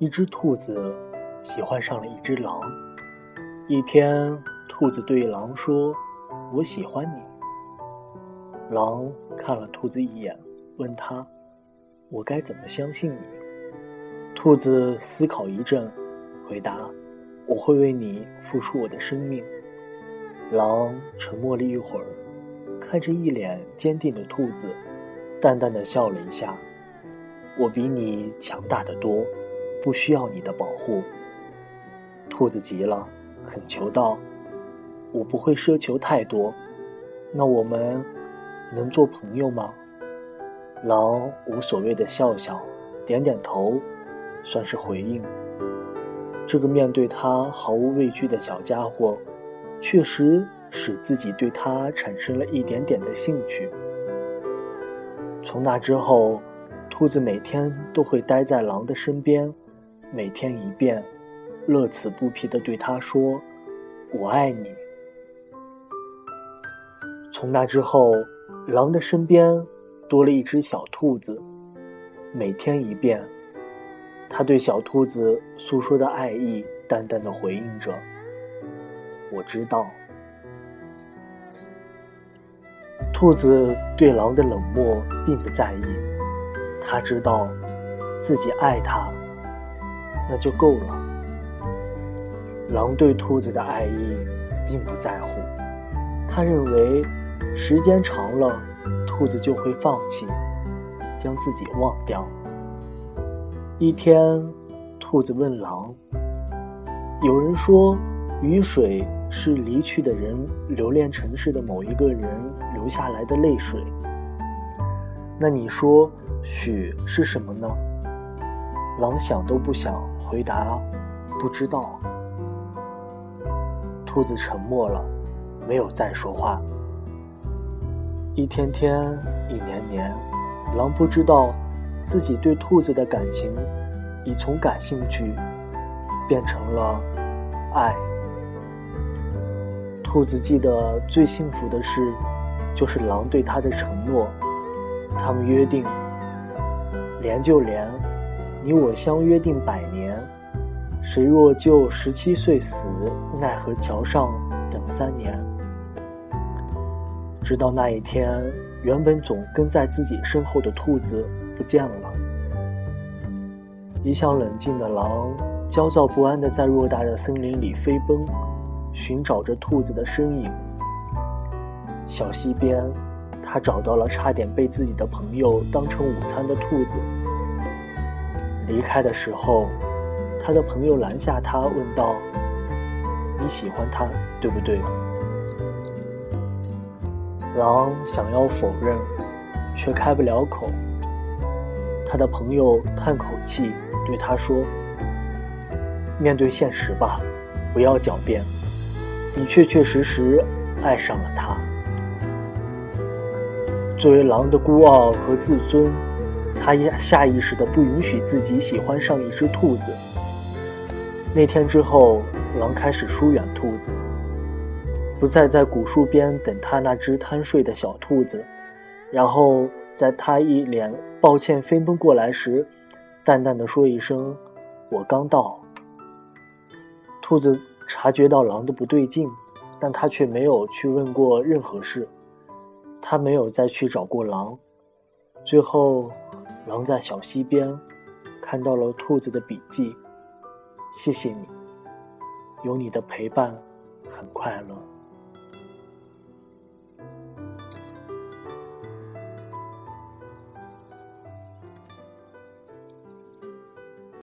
一只兔子喜欢上了一只狼。一天，兔子对狼说：“我喜欢你。”狼看了兔子一眼，问他：“我该怎么相信你？”兔子思考一阵，回答：“我会为你付出我的生命。”狼沉默了一会儿，看着一脸坚定的兔子，淡淡的笑了一下。我比你强大的多，不需要你的保护。兔子急了，恳求道：“我不会奢求太多，那我们能做朋友吗？”狼无所谓的笑笑，点点头，算是回应。这个面对他毫无畏惧的小家伙，确实使自己对他产生了一点点的兴趣。从那之后。兔子每天都会待在狼的身边，每天一遍，乐此不疲地对他说：“我爱你。”从那之后，狼的身边多了一只小兔子，每天一遍，他对小兔子诉说的爱意，淡淡的回应着：“我知道。”兔子对狼的冷漠并不在意。他知道自己爱他，那就够了。狼对兔子的爱意并不在乎，他认为时间长了，兔子就会放弃，将自己忘掉。一天，兔子问狼：“有人说，雨水是离去的人留恋城市的某一个人流下来的泪水。那你说？”雪是什么呢？狼想都不想回答，不知道。兔子沉默了，没有再说话。一天天，一年年，狼不知道自己对兔子的感情已从感兴趣变成了爱。兔子记得最幸福的事，就是狼对它的承诺。他们约定。连就连，你我相约定百年，谁若就十七岁死，奈何桥上等三年。直到那一天，原本总跟在自己身后的兔子不见了。一向冷静的狼，焦躁不安地在偌大的森林里飞奔，寻找着兔子的身影。小溪边。他找到了差点被自己的朋友当成午餐的兔子。离开的时候，他的朋友拦下他，问道：“你喜欢他，对不对？”狼想要否认，却开不了口。他的朋友叹口气，对他说：“面对现实吧，不要狡辩，你确确实实爱上了他。”作为狼的孤傲和自尊，他下意识的不允许自己喜欢上一只兔子。那天之后，狼开始疏远兔子，不再在古树边等他那只贪睡的小兔子，然后在他一脸抱歉飞奔过来时，淡淡的说一声：“我刚到。”兔子察觉到狼的不对劲，但他却没有去问过任何事。他没有再去找过狼。最后，狼在小溪边看到了兔子的笔记。谢谢你，有你的陪伴，很快乐。